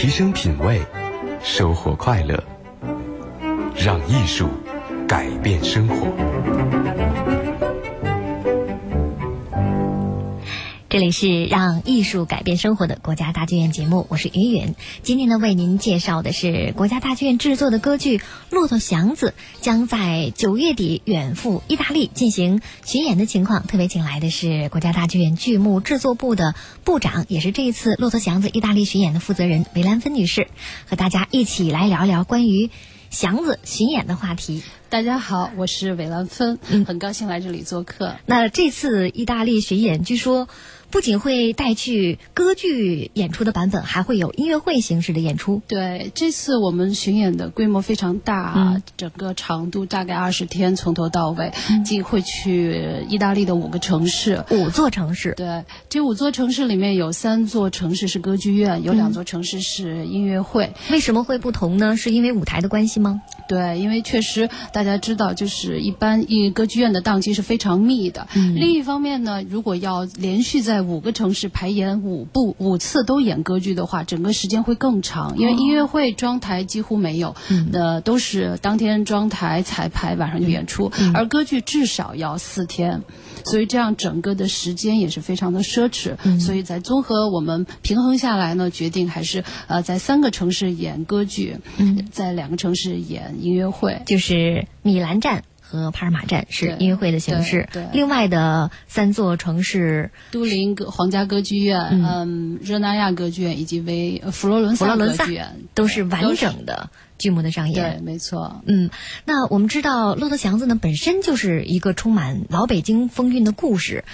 提升品味，收获快乐，让艺术改变生活。里是让艺术改变生活的国家大剧院节目，我是云云。今天呢，为您介绍的是国家大剧院制作的歌剧《骆驼祥子》，将在九月底远赴意大利进行巡演的情况。特别请来的是国家大剧院剧目制作部的部长，也是这一次《骆驼祥子》意大利巡演的负责人韦兰芬女士，和大家一起来聊聊关于祥子巡演的话题。大家好，我是韦兰芬，很高兴来这里做客。那这次意大利巡演，据说。不仅会带去歌剧演出的版本，还会有音乐会形式的演出。对，这次我们巡演的规模非常大，整个长度大概二十天，从头到尾，既会去意大利的五个城市，五座城市。对，这五座城市里面有三座城市是歌剧院，有两座城市是音乐会。为什么会不同呢？是因为舞台的关系吗？对，因为确实大家知道，就是一般一歌剧院的档期是非常密的。另一方面呢，如果要连续在五个城市排演五部五次都演歌剧的话，整个时间会更长。因为音乐会装台几乎没有，呃，都是当天装台彩排，晚上就演出。而歌剧至少要四天，所以这样整个的时间也是非常的奢侈。所以在综合我们平衡下来呢，决定还是呃在三个城市演歌剧，在两个城市演音乐会，就是米兰站。和帕尔马站是音乐会的形式，对另外的三座城市都灵歌皇家歌剧院、嗯热那亚歌剧院以及为佛罗伦萨歌剧院都是完整的剧目的上演。对，没错。嗯，那我们知道《骆驼祥子》呢本身就是一个充满老北京风韵的故事。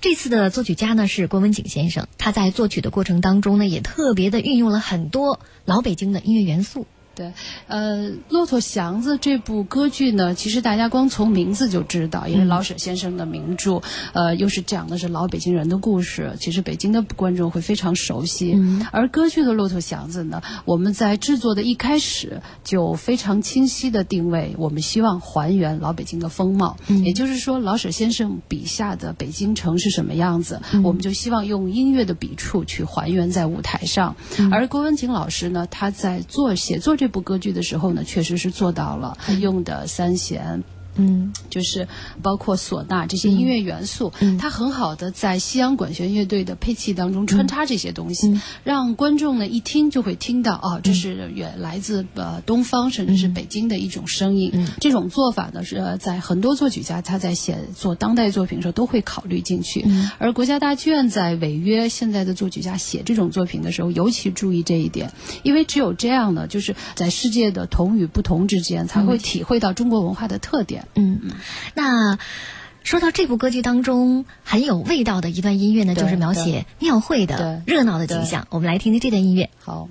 这次的作曲家呢是郭文景先生，他在作曲的过程当中呢也特别的运用了很多老北京的音乐元素。对，呃，《骆驼祥子》这部歌剧呢，其实大家光从名字就知道，因为老舍先生的名著，呃，又是讲的是老北京人的故事，其实北京的观众会非常熟悉。而歌剧的《骆驼祥子》呢，我们在制作的一开始就非常清晰的定位，我们希望还原老北京的风貌，也就是说，老舍先生笔下的北京城是什么样子，我们就希望用音乐的笔触去还原在舞台上。而郭文景老师呢，他在做写作这。这部歌剧的时候呢，确实是做到了用的三弦。嗯，就是包括唢呐这些音乐元素，它很好的在西洋管弦乐队的配器当中穿插这些东西，让观众呢一听就会听到啊，这是远来自呃东方甚至是北京的一种声音。这种做法呢是在很多作曲家他在写作当代作品的时候都会考虑进去，而国家大剧院在违约现在的作曲家写这种作品的时候尤其注意这一点，因为只有这样呢，就是在世界的同与不同之间才会体会到中国文化的特点。嗯，那说到这部歌剧当中很有味道的一段音乐呢，就是描写庙会的热闹的景象。我们来听听这段音乐。好。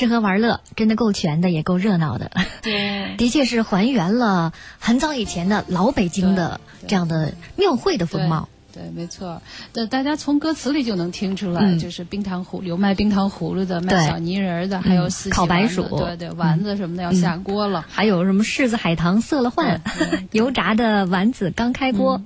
吃喝玩乐真的够全的，也够热闹的。对，的确是还原了很早以前的老北京的这样的庙会的风貌。对，没错。对，大家从歌词里就能听出来，嗯就是冰糖葫有卖冰糖葫芦的，卖小泥人儿的，还有烤白薯对对，丸子什么的要下锅了。还有什么柿子海棠色了换，油炸的丸子刚开锅，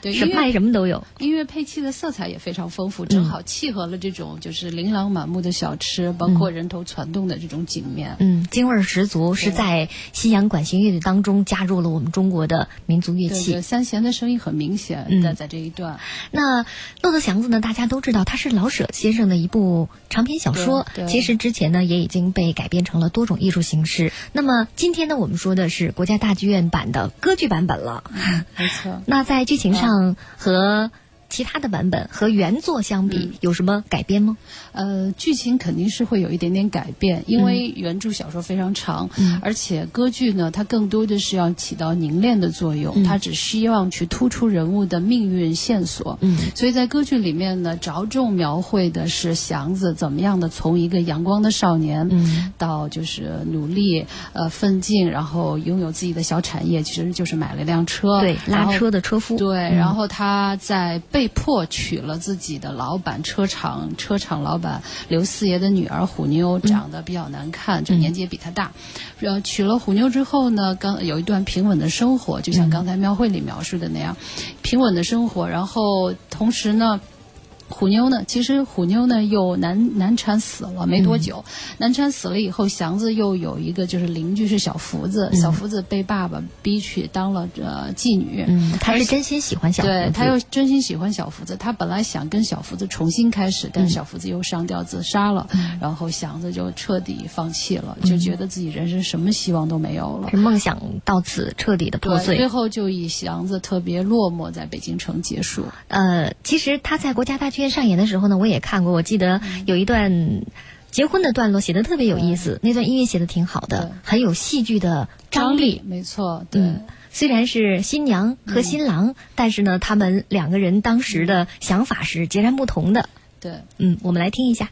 对，什卖什么都有。音乐配器的色彩也非常丰富，正好契合了这种就是琳琅满目的小吃，包括人头攒动的这种景面。嗯，京味儿十足，是在西洋管弦乐队当中加入了我们中国的民族乐器。三弦的声音很明显嗯的在这一段。那《骆驼祥子》呢，大家都知道，它是老舍先生的一部长篇小说。其实之前呢，也已经被改编成了多种艺术形式。那么今天呢，我们说的是国家大剧院版的歌剧版本了。没错。那在剧情上嗯和其他的版本和原作相比，有什么改编吗？呃，剧情肯定是会有一点点改变，因为原著小说非常长，而且歌剧呢，它更多的是要起到凝练的作用，它只希望去突出人物的命运线索。嗯，所以在歌剧里面呢，着重描绘的是祥子怎么样的从一个阳光的少年，嗯，到就是努力呃奋进，然后拥有自己的小产业，其实就是买了一辆车，对，拉车的车夫。对，嗯。然后他在被迫娶了自己的老板车厂车厂老板刘四爷的女儿虎妞，长得比较难看，就年纪也比他大。呃，娶了虎妞之后呢，刚有一段平稳的生活，就像刚才庙会里描述的那样，平稳的生活。然后同时呢。虎妞呢？其实虎妞呢又难难产死了没多久，难产死了以后，祥子又有一个就是邻居是小福子，小福子被爸爸逼去当了呃妓女，嗯，他是真心喜欢小对福子他又真心喜欢小福子，他本来想跟小福子重新开始，但是小福子又上吊自杀了，然后祥子就彻底放弃了，就觉得自己人生什么希望都没有了。是梦想到此彻底的破碎，最。后就以祥子特别落寞在北京城结束。呃，其实他在国家大剧院上演的时候呢，我也看过，我记得有一段。结婚的段落写的特别有意思，那段音乐写的挺好的，很有戏剧的张力。没错，对。嗯，虽然是新娘和新郎，但是呢，他们两个人当时的想法是截然不同的。对，嗯，我们来听一下。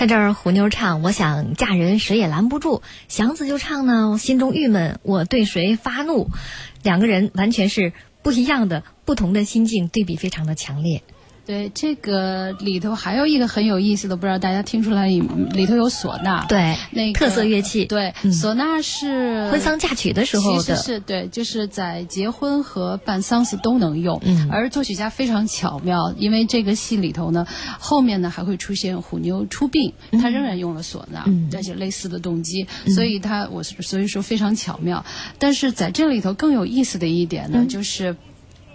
在这儿，虎妞唱：“我想嫁人，谁也拦不住。”祥子就唱呢：“心中郁闷，我对谁发怒？”两个人完全是不一样的，不同的心境，对比非常的强烈。对这个里头还有一个很有意思的，不知道大家听出来里里头有唢呐，对，那个特色乐器，对，嗯唢呐是婚丧嫁娶的时候其实的，是对，就是在结婚和办丧事都能用。嗯而作曲家非常巧妙，因为这个戏里头呢，后面呢还会出现虎妞出殡，他仍然用了唢呐，嗯而且类似的动机，所以他我所以说非常巧妙。但是在这里头更有意思的一点呢，嗯就是。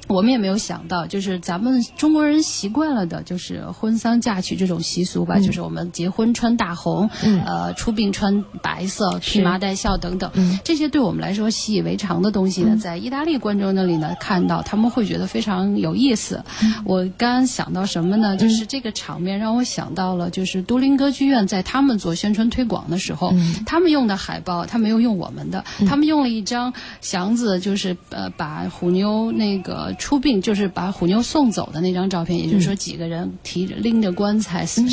我们也没有想到，就是咱们中国人习惯了的，就是婚丧嫁娶这种习俗吧，就是我们结婚穿大红，嗯。呃，出殡穿白色，披麻戴孝等等，嗯。这些对我们来说习以为常的东西呢，在意大利观众那里呢看到，他们会觉得非常有意思。嗯。我刚刚想到什么呢？就是这个场面让我想到了，就是都灵歌剧院在他们做宣传推广的时候，嗯。他们用的海报，他没有用我们的，他们用了一张祥子，就是呃把虎妞那个出殡，就是把虎妞送走的那张照片，也就是说几个人提着拎着棺材，撒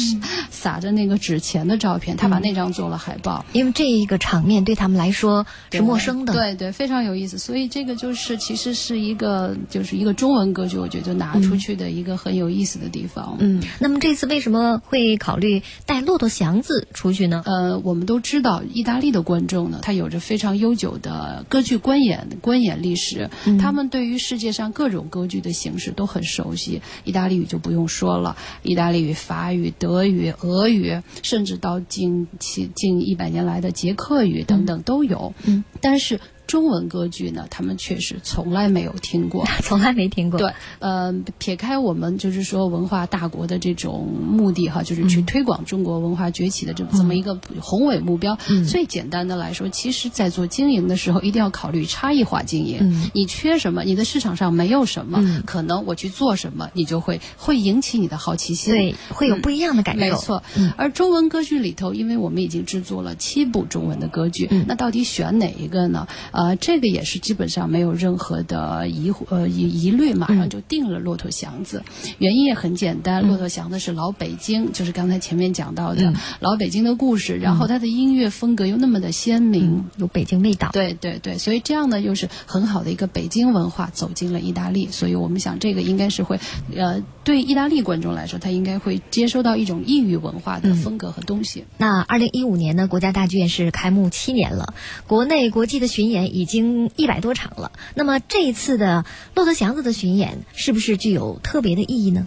撒着那个纸钱的照片，他把那张做了海报。因为这一个场面对他们来说是陌生的，对对，非常有意思。所以这个就是其实是一个就是一个中文歌剧，我觉得拿出去的一个很有意思的地方。嗯，那么这次为什么会考虑带骆驼祥子出去呢？呃，我们都知道，意大利的观众呢，他有着非常悠久的歌剧观演观演历史，他们对于世界上各种歌剧的形式都很熟悉。意大利语就不用说了，意大利语、法语、德语、俄语，甚至到近期近一百年来的捷克语等等都有。嗯，但是中文歌剧呢，他们确实从来没有听过。从来没听过。对，呃，撇开我们就是说文化大国的这种目的哈，就是去推广中国文化崛起的这么这么一个宏伟目标。最简单的来说，其实在做经营的时候，一定要考虑差异化经营。嗯你缺什么？你的市场上没有什么，嗯可能我去做什么，你就会会引起你的好奇心。对，会有不一样的感受。没错，而中文歌剧里头，因为我们已经制作了七部中文的歌剧，嗯那到底选哪一个呢？呃，这个也是基本上没有任何的疑惑呃疑疑虑，马上就定了《骆驼祥子》原因也很简单，骆驼祥子》是老北京，就是刚才前面讲到的、嗯。老北京的故事，然后它的音乐风格又那么的鲜明。嗯，有北京味道。对对对，所以这样呢，又是很好的一个北京文化走进了意大利，所以我们想这个应该是会，呃，对意大利观众来说，他应该会接收到一种异域文化的风格和东西。那二零一五年呢，国家大剧院是开幕七年了，国内国际的巡演已经一百多场了。那么这一次的《骆驼祥子》的巡演，是不是具有特别的意义呢？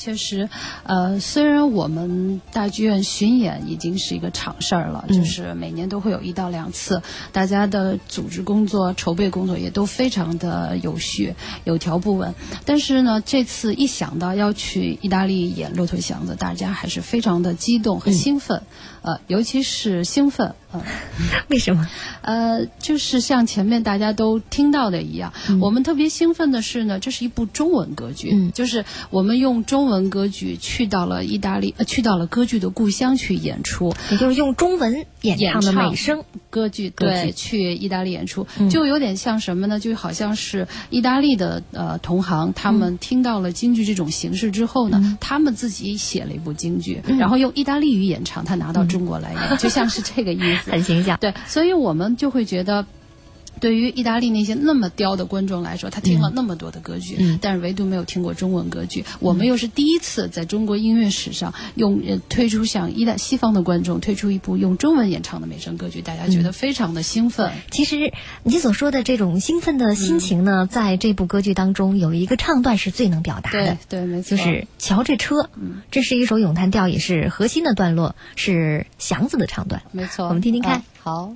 确实，呃，虽然我们大剧院巡演已经是一个常事儿了，嗯就是每年都会有一到两次，大家的组织工作、筹备工作也都非常的有序、有条不紊。但是呢，这次一想到要去意大利演《骆驼祥子》，大家还是非常的激动和兴奋，呃，尤其是兴奋，呃，为什么？呃，就是像前面大家都听到的一样，我们特别兴奋的是呢，这是一部中文歌剧，嗯。就是我们用中文歌剧去到了意大利，呃，去到了歌剧的故乡去演出，也就是用中文演唱的美声。歌剧，歌剧对，去意大利演出，嗯。就有点像什么呢？就好像是意大利的呃同行，他们听到了京剧这种形式之后呢，他们自己写了一部京剧，然后用意大利语演唱，他拿到中国来演，就像是这个意思。很形象。对，所以我们就会觉得。对于意大利那些那么刁的观众来说，他听了那么多的歌剧，嗯但是唯独没有听过中文歌剧。我们又是第一次在中国音乐史上用呃推出向意大西方的观众推出一部用中文演唱的美声歌剧，大家觉得非常的兴奋。其实你所说的这种兴奋的心情呢，在这部歌剧当中有一个唱段是最能表达的对。对，没错，就是瞧这车，这是一首咏叹调，也是核心的段落，是祥子的唱段。没错。我们听听看啊好。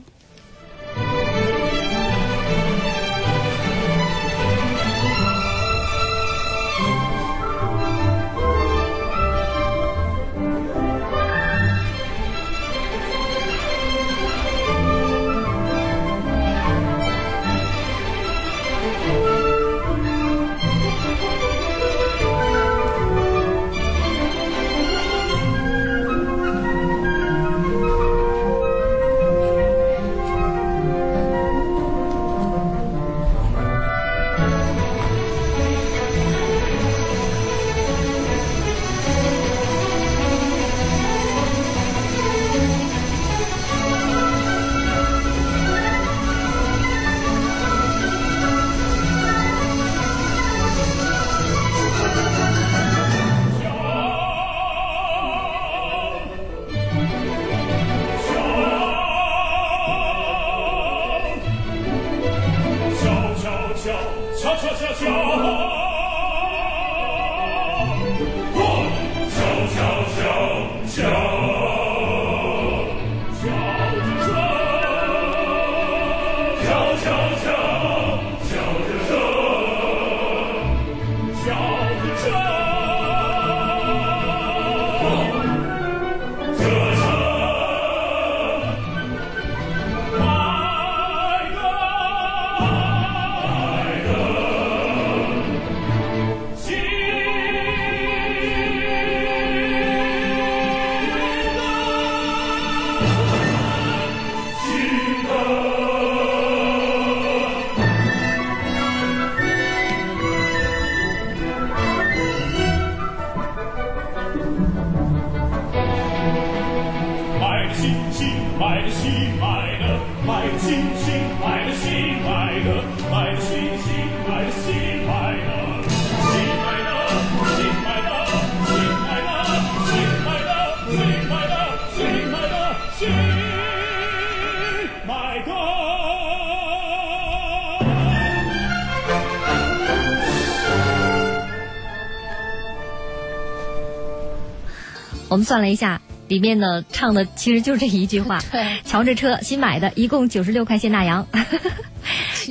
们算了一下，里面呢唱的其实就是这一句话。对，瞧这车新买的，一共九十六块钱大洋，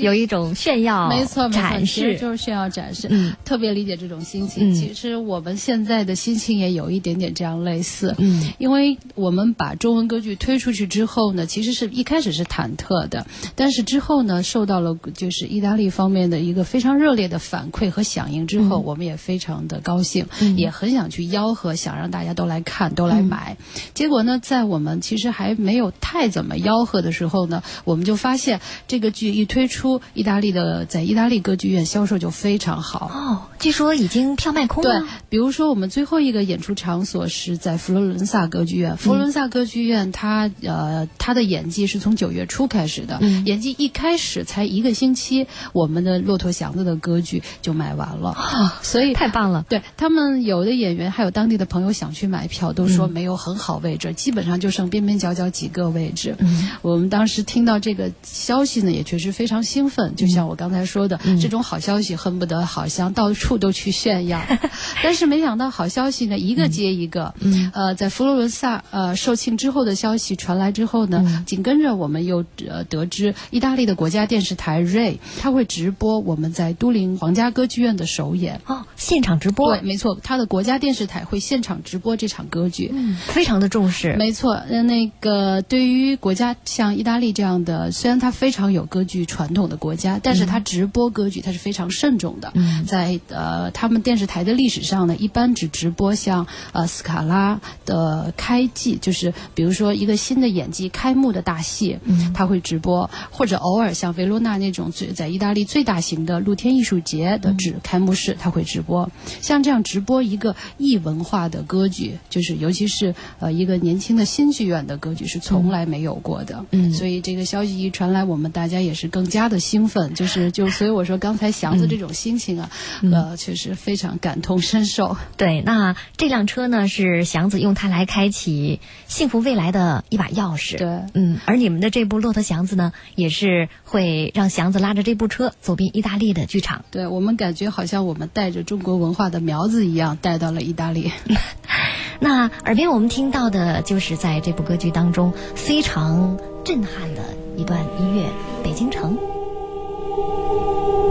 有一种炫耀没错，没错，展其实示。就是炫耀展示。嗯特别理解这种心情。嗯其实我们现在的心情也有一点点这样类似。嗯，因为我们把中文歌剧推出去之后呢，其实是一开始是忐忑的，但是之后呢，受到了就是意大利方面的一个非常热烈的反馈和响应之后，我们也非常的高兴，也很想去吆喝，想让大家都来看，都来买。结果呢，在我们其实还没有太怎么吆喝的时候呢，我们就发现这个剧一推出，意大利的在意大利歌剧院销售就非常好。哦，据说已经票卖空了对。，比如说我们最后一个演出场所是在佛罗伦萨歌剧院。佛罗伦萨歌剧院它呃它的演技是从九月初开始的，嗯演技一开始才一个星期，我们的骆驼祥子的歌剧就卖完了，所以太棒了。对他们有的演员还有当地的朋友想去买票，都说没有很好位置，基本上就剩边边角角几个位置。嗯我们当时听到这个消息呢，也确实非常兴奋，就像我刚才说的，嗯这种好消息恨不得好像到处都去炫耀。但是没想到好消息呢，一个接一个。嗯呃，在佛罗伦萨呃售罄之后的消息传来之后呢，嗯紧跟着我们又呃得知意大利的国家电视台 Ray 它会直播我们在都灵皇家歌剧院的首演。哦，现场直播对，，没错，它的国家电视台会现场直播这场歌剧。嗯，非常的重视。没错，呃，那个对于国家像意大利这样的，虽然它非常有歌剧传统的国家，但是它直播歌剧它是非常慎重的。嗯在呃他们电视台的历史上呢，一般只直播像呃斯卡拉的开季，就是比如说一个新的演技开幕的大戏，嗯它会直播，或者偶尔像维罗纳那种最在意大利最大型的露天艺术节的只开幕式，他会直播。像这样直播一个异文化的歌剧，就是尤其是呃一个年轻的新剧院的歌剧是从来没有过的。嗯所以这个消息一传来，我们大家也是更加的兴奋，就是就 所以我说刚才祥子这种心情啊，呃，确实非常感同身受。对，那这辆车呢是祥子用它来开启幸福未来的一把钥匙。对嗯，而你们的这部《骆驼祥子》呢，也是会让祥子拉着这部车走遍意大利的剧场。对我们感觉好像我们带着中国文化的苗子一样带到了意大利。那耳边我们听到的就是在这部歌剧当中非常震撼的一段音乐，《北京城》。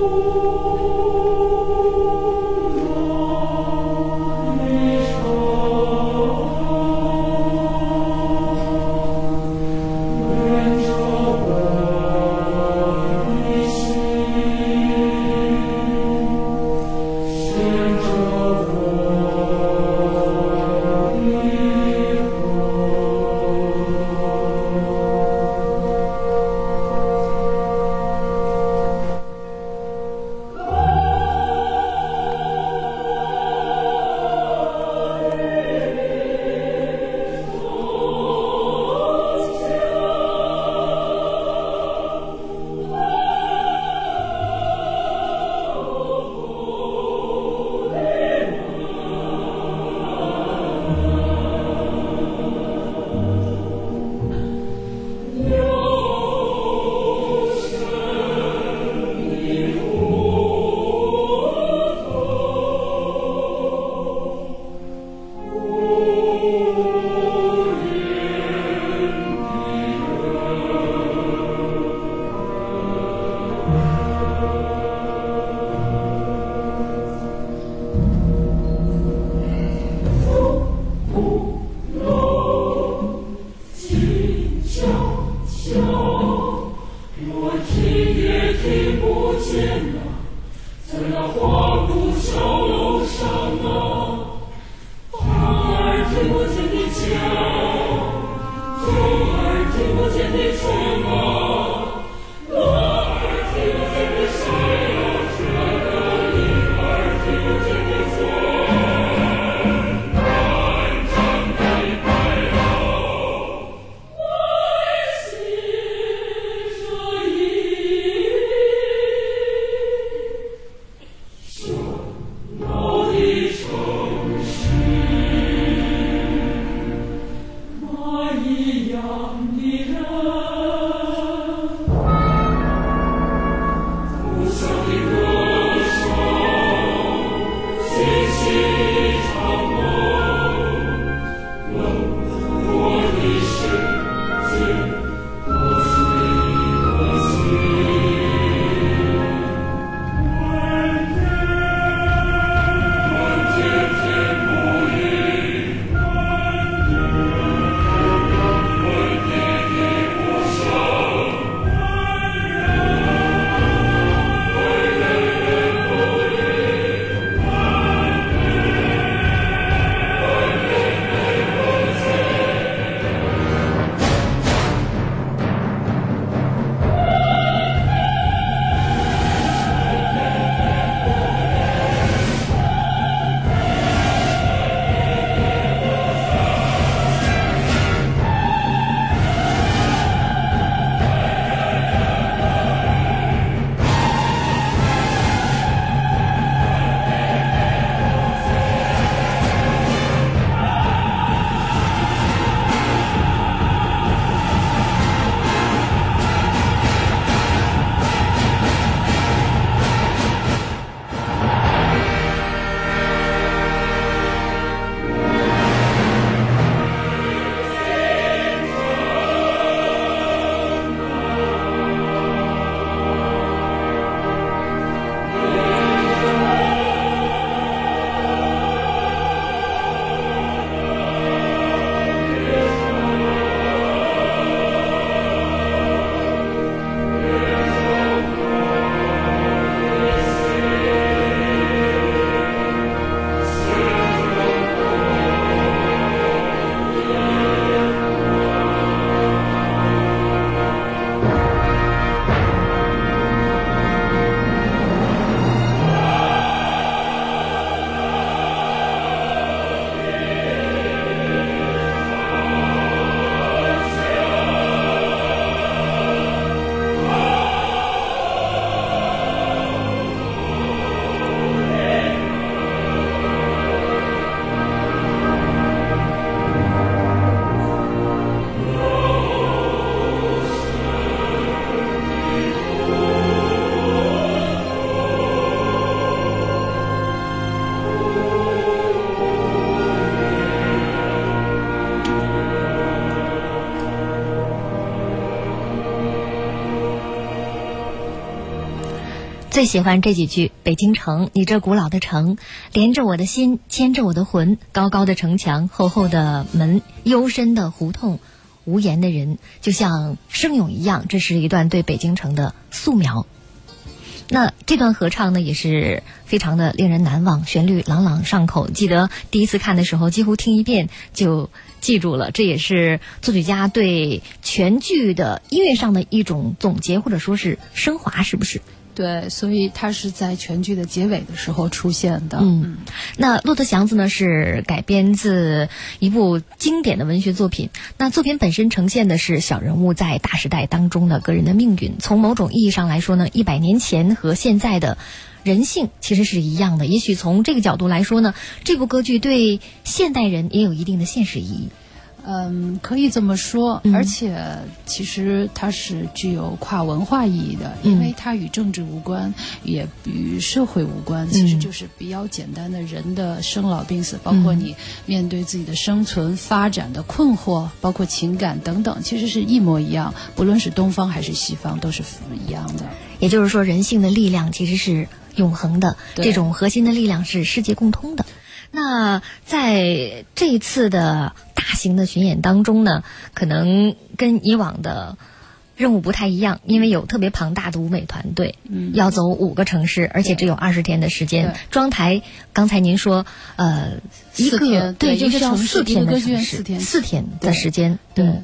Ooh. 最喜欢这几句：“北京城，你这古老的城，连着我的心，牵着我的魂。高高的城墙，厚厚的门，幽深的胡同，无言的人，就像生咏一样。”这是一段对北京城的素描。那这段合唱呢，也是非常的令人难忘，旋律朗朗上口。记得第一次看的时候，几乎听一遍就记住了。这也是作曲家对全剧的音乐上的一种总结，或者说是升华，是不是？对，所以它是在全剧的结尾的时候出现的。嗯，那《骆驼祥子》呢是改编自一部经典的文学作品。那作品本身呈现的是小人物在大时代当中的个人的命运。从某种意义上来说呢，一百年前和现在的人性其实是一样的。也许从这个角度来说呢，这部歌剧对现代人也有一定的现实意义。嗯，可以这么说，而且其实它是具有跨文化意义的，因为它与政治无关，也与社会无关，其实就是比较简单的人的生老病死，包括你面对自己的生存发展的困惑，包括情感等等，其实是一模一样，不论是东方还是西方，都是一样的。也就是说，人性的力量其实是永恒的，这种核心的力量是世界共通的。那在这一次的大型的巡演当中呢，可能跟以往的任务不太一样，因为有特别庞大的舞美团队，嗯，要走五个城市，而且只有二十天的时间。装台，刚才您说，呃，一个对，就是要四天的时间，四天的时间，对。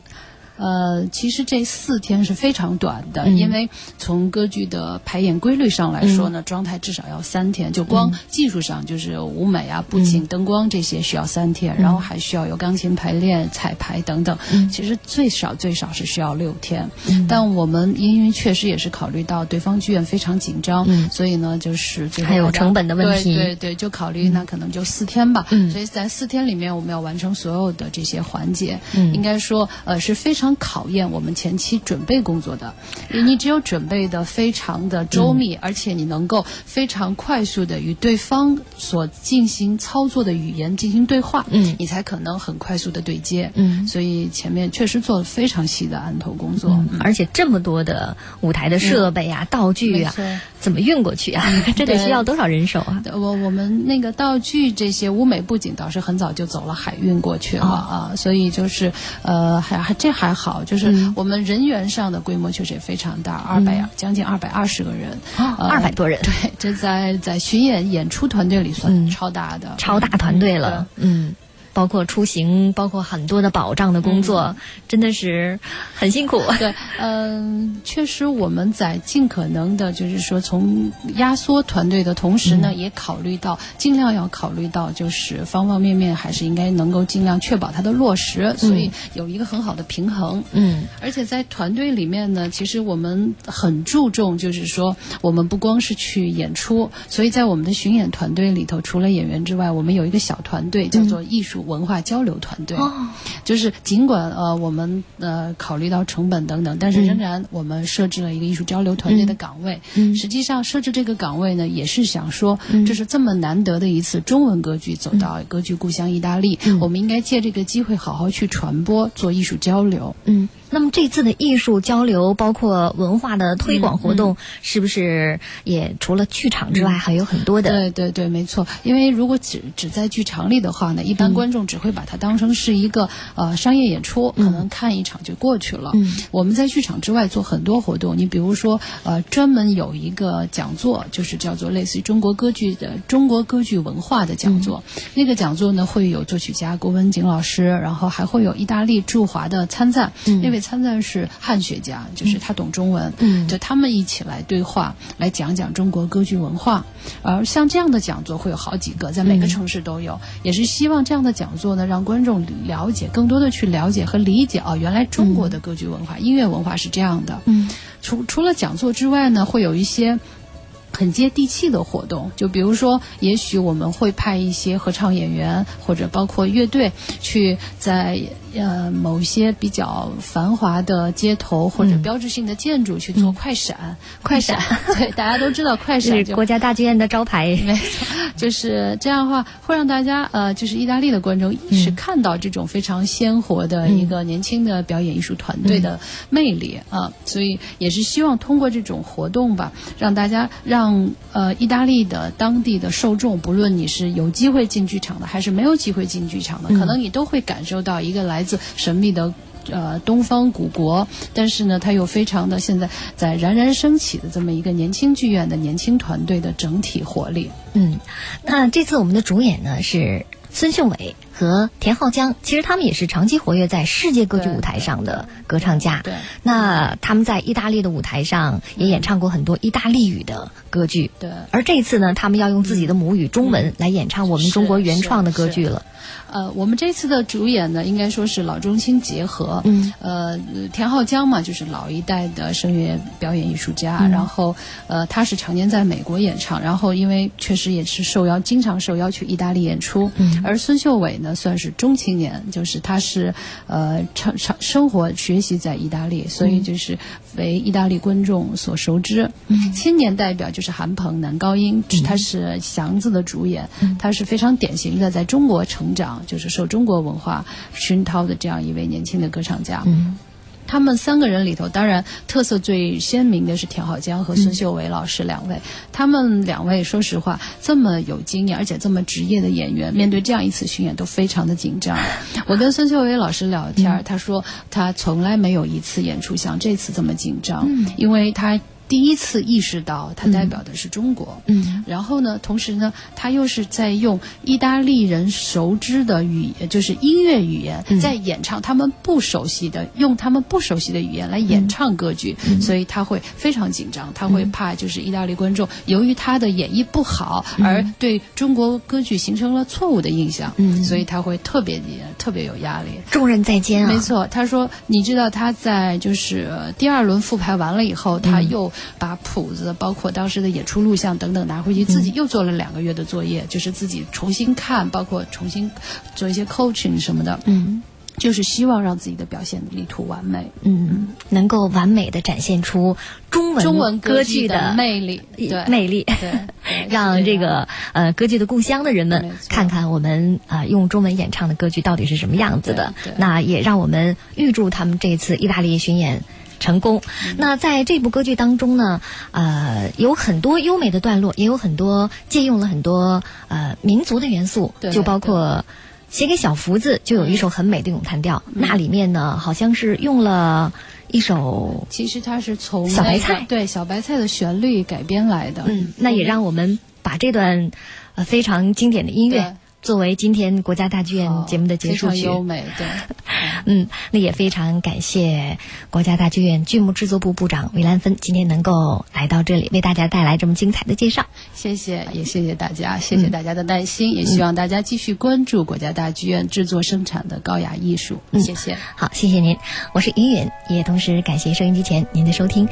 呃，其实这四天是非常短的，因为从歌剧的排演规律上来说呢，装台至少要三天，就光技术上就是舞美啊、布景、灯光这些需要三天，然后还需要有钢琴排练、彩排等等，其实最少最少是需要六天。但我们因为确实也是考虑到对方剧院非常紧张，所以呢，就是还有成本的问题，对对对，就考虑那可能就四天吧。所以在四天里面，我们要完成所有的这些环节，应该说呃是非常。考验我们前期准备工作的，你只有准备的非常的周密，而且你能够非常快速的与对方所进行操作的语言进行对话，嗯，你才可能很快速的对接，嗯，所以前面确实做了非常细的案头工作，而且这么多的舞台的设备啊、道具啊，怎么运过去啊？这得需要多少人手啊？我我们那个道具这些舞美布景倒是很早就走了海运过去了啊，所以就是呃还还这还。好，就是我们人员上的规模确实也非常大，二百将近二百二十个人，二百多人。对，这在在巡演演出团队里算超大的，超大团队了。嗯。包括出行，包括很多的保障的工作，真的是很辛苦。对，嗯，确实我们在尽可能的，就是说从压缩团队的同时呢，也考虑到尽量要考虑到，就是方方面面还是应该能够尽量确保它的落实，所以有一个很好的平衡。嗯，而且在团队里面呢，其实我们很注重，就是说我们不光是去演出，所以在我们的巡演团队里头，除了演员之外，我们有一个小团队叫做艺术。文化交流团队，就是尽管呃我们呃考虑到成本等等，但是仍然我们设置了一个艺术交流团队的岗位。实际上设置这个岗位呢，也是想说，这是这么难得的一次中文歌剧走到歌剧故乡意大利，我们应该借这个机会好好去传播，做艺术交流。嗯。那么这次的艺术交流，包括文化的推广活动，是不是也除了剧场之外，还有很多的？对对对，没错。因为如果只只在剧场里的话呢，一般观众只会把它当成是一个呃商业演出，可能看一场就过去了。我们在剧场之外做很多活动，你比如说呃，专门有一个讲座，就是叫做类似于中国歌剧的中国歌剧文化的讲座。那个讲座呢，会有作曲家郭文景老师，然后还会有意大利驻华的参赞那位。参赞是汉学家，就是他懂中文，嗯就他们一起来对话，来讲讲中国歌剧文化。而像这样的讲座会有好几个，在每个城市都有，也是希望这样的讲座呢，让观众了解更多的去了解和理解哦，原来中国的歌剧文化、音乐文化是这样的。嗯，除除了讲座之外呢，会有一些。很接地气的活动，就比如说，也许我们会派一些合唱演员或者包括乐队去在呃某些比较繁华的街头或者标志性的建筑去做快闪。快闪，对，大家都知道 快闪是国家大剧院的招牌。没错，就是这样的话，会让大家呃，就是意大利的观众一是看到这种非常鲜活的一个年轻的表演艺术团队的魅力啊，所以也是希望通过这种活动吧，让大家让。让呃意大利的当地的受众，不论你是有机会进剧场的，还是没有机会进剧场的，可能你都会感受到一个来自神秘的。呃，东方古国，但是呢，它又非常的现在在冉冉升起的这么一个年轻剧院的年轻团队的整体活力。嗯，那这次我们的主演呢是孙秀伟和田浩江，其实他们也是长期活跃在世界歌剧舞台上的歌唱家。对，那他们在意大利的舞台上也演唱过很多意大利语的歌剧。对，而这次呢，他们要用自己的母语中文来演唱我们中国原创的歌剧了。呃，我们这次的主演呢，应该说是老中青结合。嗯，呃，田浩江嘛，就是老一代的声乐表演艺术家。然后，呃，他是常年在美国演唱，然后因为确实也是受邀，经常受邀去意大利演出。嗯，而孙秀伟呢，算是中青年，就是他是呃，长长生活学习在意大利，所以就是为意大利观众所熟知。嗯，青年代表就是韩鹏、男高音，他是祥子的主演，他是非常典型的在中国成长。就是受中国文化熏陶的这样一位年轻的歌唱家。嗯，他们三个人里头，当然特色最鲜明的是田浩江和孙秀伟老师两位。他们两位说实话，这么有经验而且这么职业的演员，面对这样一次巡演都非常的紧张。我跟孙秀伟老师聊天，他说他从来没有一次演出像这次这么紧张，因为他。第一次意识到，它代表的是中国。嗯，然后呢，同时呢，他又是在用意大利人熟知的语言，就是音乐语言，在演唱他们不熟悉的，用他们不熟悉的语言来演唱歌剧，所以他会非常紧张，他会怕就是意大利观众由于他的演绎不好而对中国歌剧形成了错误的印象，嗯，所以他会特别特别有压力，重任在肩啊。没错，他说，你知道他在就是第二轮复排完了以后，他又。把谱子，包括当时的演出录像等等拿回去，自己又做了两个月的作业，就是自己重新看，包括重新做一些 coaching 什么的。嗯，就是希望让自己的表现力图完美。嗯，能够完美的展现出中文中文歌剧的魅力，对魅力，对，让这个呃歌剧的故乡的人们看看我们啊用中文演唱的歌剧到底是什么样子的。那也让我们预祝他们这次意大利巡演。成功。那在这部歌剧当中呢，呃，有很多优美的段落，也有很多借用了很多呃民族的元素，就包括写给小福子就有一首很美的咏叹调，那里面呢好像是用了一首，其实它是从小白菜对小白菜的旋律改编来的。嗯，那也让我们把这段呃非常经典的音乐。作为今天国家大剧院节目的结束曲，非常优美，对，嗯，那也非常感谢国家大剧院剧目制作部部长韦兰芬今天能够来到这里为大家带来这么精彩的介绍，谢谢，也谢谢大家，谢谢大家的耐心，也希望大家继续关注国家大剧院制作生产的高雅艺术，谢谢，好，谢谢您，我是云云，也同时感谢收音机前您的收听。